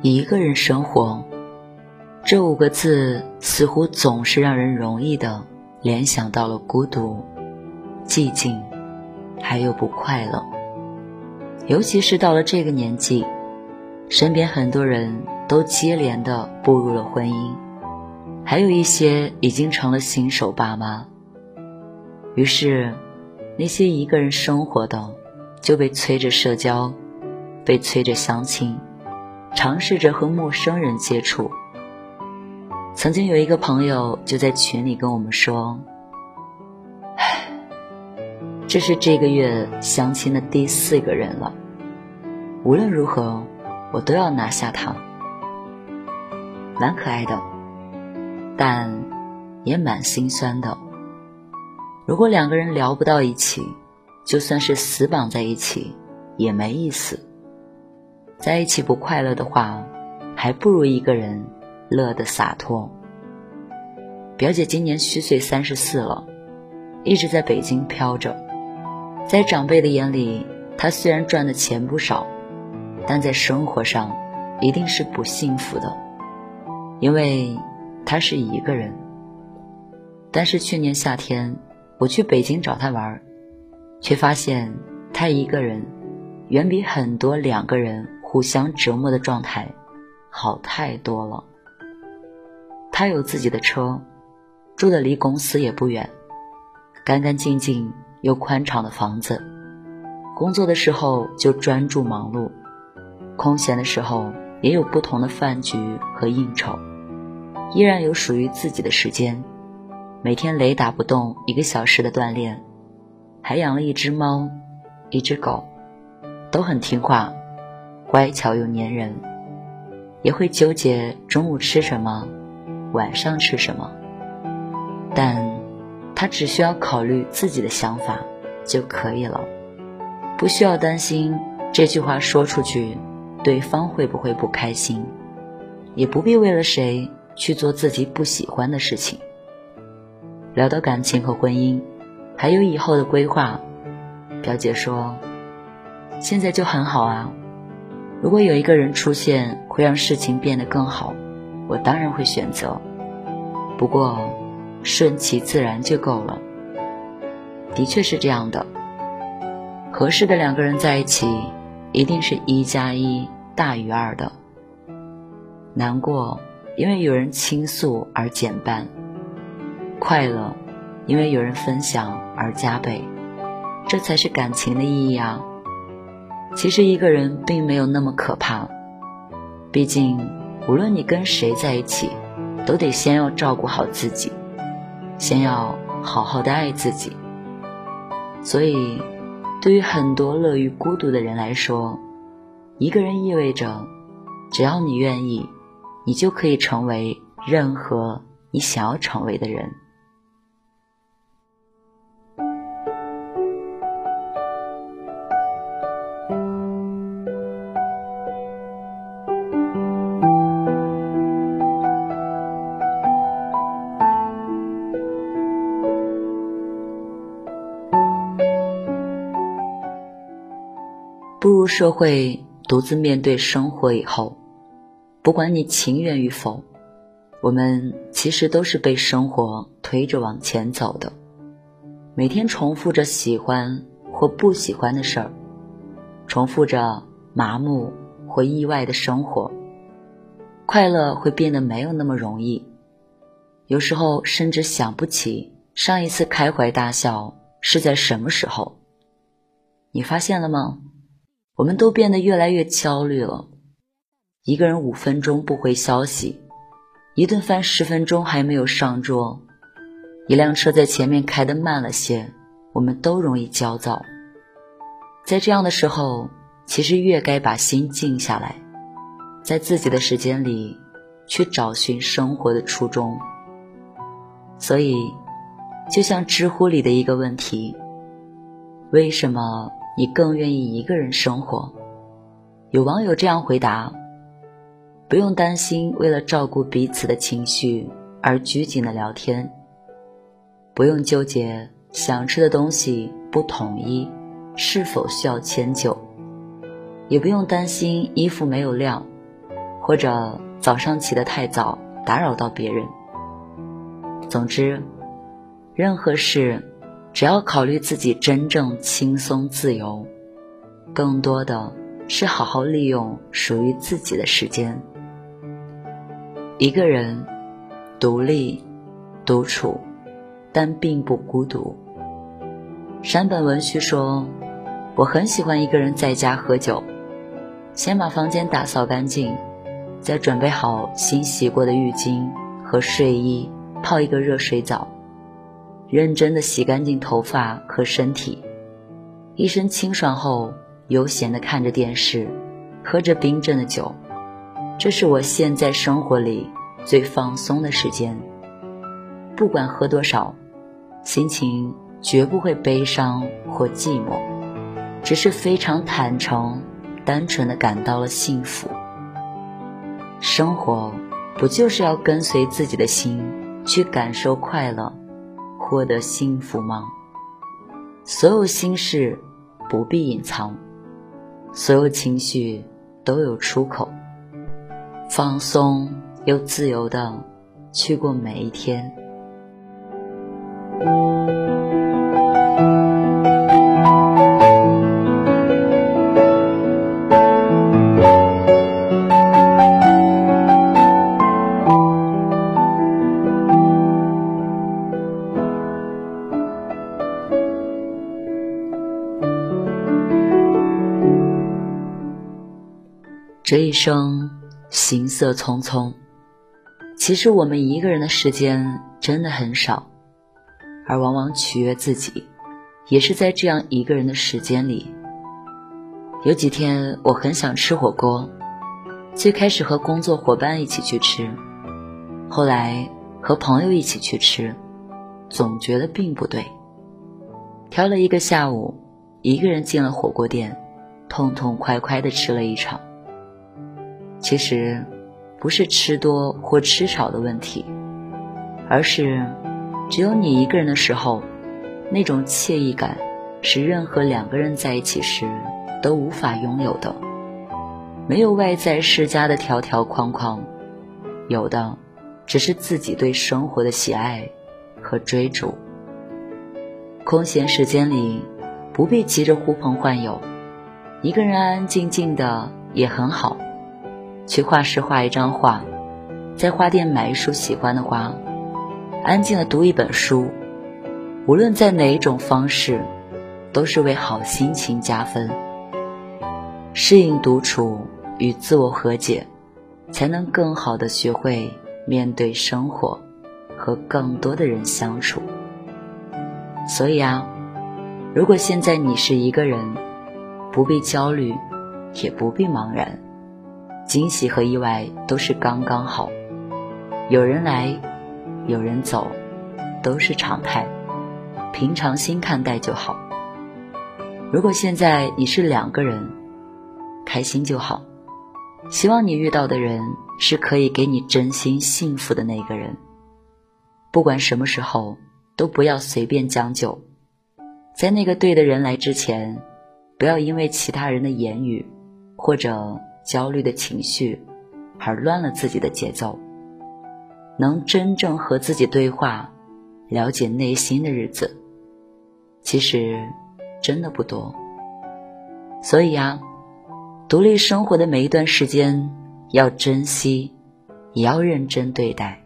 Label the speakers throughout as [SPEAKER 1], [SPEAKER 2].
[SPEAKER 1] 一个人生活，这五个字似乎总是让人容易的联想到了孤独、寂静，还有不快乐。尤其是到了这个年纪，身边很多人都接连的步入了婚姻，还有一些已经成了新手爸妈。于是，那些一个人生活的，就被催着社交，被催着相亲。尝试着和陌生人接触。曾经有一个朋友就在群里跟我们说：“唉，这是这个月相亲的第四个人了，无论如何，我都要拿下他。”蛮可爱的，但也蛮心酸的。如果两个人聊不到一起，就算是死绑在一起，也没意思。在一起不快乐的话，还不如一个人乐得洒脱。表姐今年虚岁三十四了，一直在北京飘着。在长辈的眼里，她虽然赚的钱不少，但在生活上一定是不幸福的，因为她是一个人。但是去年夏天，我去北京找她玩，却发现她一个人远比很多两个人。互相折磨的状态，好太多了。他有自己的车，住的离公司也不远，干干净净又宽敞的房子。工作的时候就专注忙碌，空闲的时候也有不同的饭局和应酬，依然有属于自己的时间。每天雷打不动一个小时的锻炼，还养了一只猫，一只狗，都很听话。乖巧又粘人，也会纠结中午吃什么，晚上吃什么。但他只需要考虑自己的想法就可以了，不需要担心这句话说出去，对方会不会不开心，也不必为了谁去做自己不喜欢的事情。聊到感情和婚姻，还有以后的规划，表姐说，现在就很好啊。如果有一个人出现，会让事情变得更好，我当然会选择。不过，顺其自然就够了。的确是这样的，合适的两个人在一起，一定是一加一大于二的。难过，因为有人倾诉而减半；快乐，因为有人分享而加倍。这才是感情的意义啊！其实一个人并没有那么可怕，毕竟无论你跟谁在一起，都得先要照顾好自己，先要好好的爱自己。所以，对于很多乐于孤独的人来说，一个人意味着，只要你愿意，你就可以成为任何你想要成为的人。步入社会，独自面对生活以后，不管你情愿与否，我们其实都是被生活推着往前走的。每天重复着喜欢或不喜欢的事儿，重复着麻木或意外的生活，快乐会变得没有那么容易。有时候甚至想不起上一次开怀大笑是在什么时候。你发现了吗？我们都变得越来越焦虑了，一个人五分钟不回消息，一顿饭十分钟还没有上桌，一辆车在前面开得慢了些，我们都容易焦躁。在这样的时候，其实越该把心静下来，在自己的时间里去找寻生活的初衷。所以，就像知乎里的一个问题：为什么你更愿意一个人生活？有网友这样回答。不用担心为了照顾彼此的情绪而拘谨的聊天，不用纠结想吃的东西不统一是否需要迁就，也不用担心衣服没有晾，或者早上起得太早打扰到别人。总之，任何事只要考虑自己真正轻松自由，更多的是好好利用属于自己的时间。一个人独立独处，但并不孤独。山本文绪说：“我很喜欢一个人在家喝酒，先把房间打扫干净，再准备好新洗过的浴巾和睡衣，泡一个热水澡，认真的洗干净头发和身体，一身清爽后，悠闲的看着电视，喝着冰镇的酒。”这是我现在生活里最放松的时间。不管喝多少，心情绝不会悲伤或寂寞，只是非常坦诚、单纯的感到了幸福。生活不就是要跟随自己的心去感受快乐，过得幸福吗？所有心事不必隐藏，所有情绪都有出口。放松又自由的去过每一天。这一生。行色匆匆，其实我们一个人的时间真的很少，而往往取悦自己，也是在这样一个人的时间里。有几天我很想吃火锅，最开始和工作伙伴一起去吃，后来和朋友一起去吃，总觉得并不对。挑了一个下午，一个人进了火锅店，痛痛快快的吃了一场。其实，不是吃多或吃少的问题，而是只有你一个人的时候，那种惬意感是任何两个人在一起时都无法拥有的。没有外在施加的条条框框，有的只是自己对生活的喜爱和追逐。空闲时间里，不必急着呼朋唤友，一个人安安静静的也很好。去画室画一张画，在花店买一束喜欢的花，安静的读一本书，无论在哪一种方式，都是为好心情加分。适应独处与自我和解，才能更好的学会面对生活，和更多的人相处。所以啊，如果现在你是一个人，不必焦虑，也不必茫然。惊喜和意外都是刚刚好，有人来，有人走，都是常态，平常心看待就好。如果现在你是两个人，开心就好。希望你遇到的人是可以给你真心幸福的那个人。不管什么时候，都不要随便将就，在那个对的人来之前，不要因为其他人的言语，或者。焦虑的情绪，而乱了自己的节奏。能真正和自己对话、了解内心的日子，其实真的不多。所以啊，独立生活的每一段时间要珍惜，也要认真对待。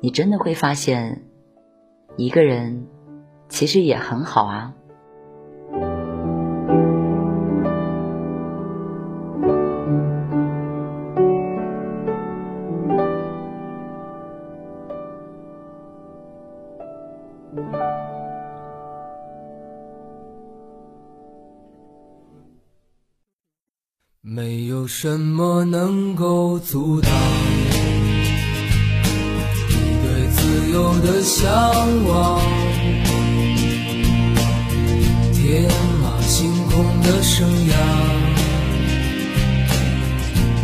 [SPEAKER 1] 你真的会发现，一个人其实也很好啊。
[SPEAKER 2] 没有什么能够阻挡你对自由的向往，天马行空的生涯，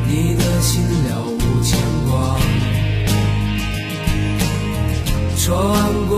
[SPEAKER 2] 你的心辽。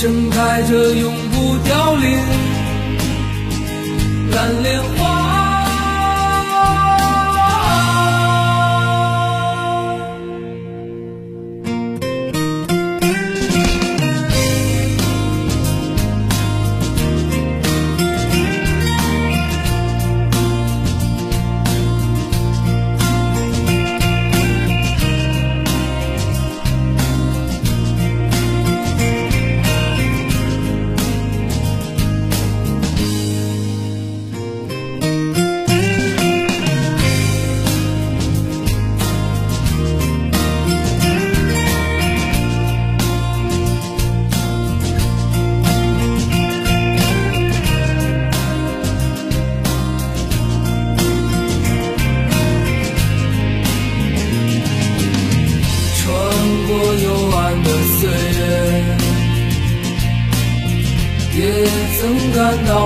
[SPEAKER 2] 盛开着永不凋零蓝莲花。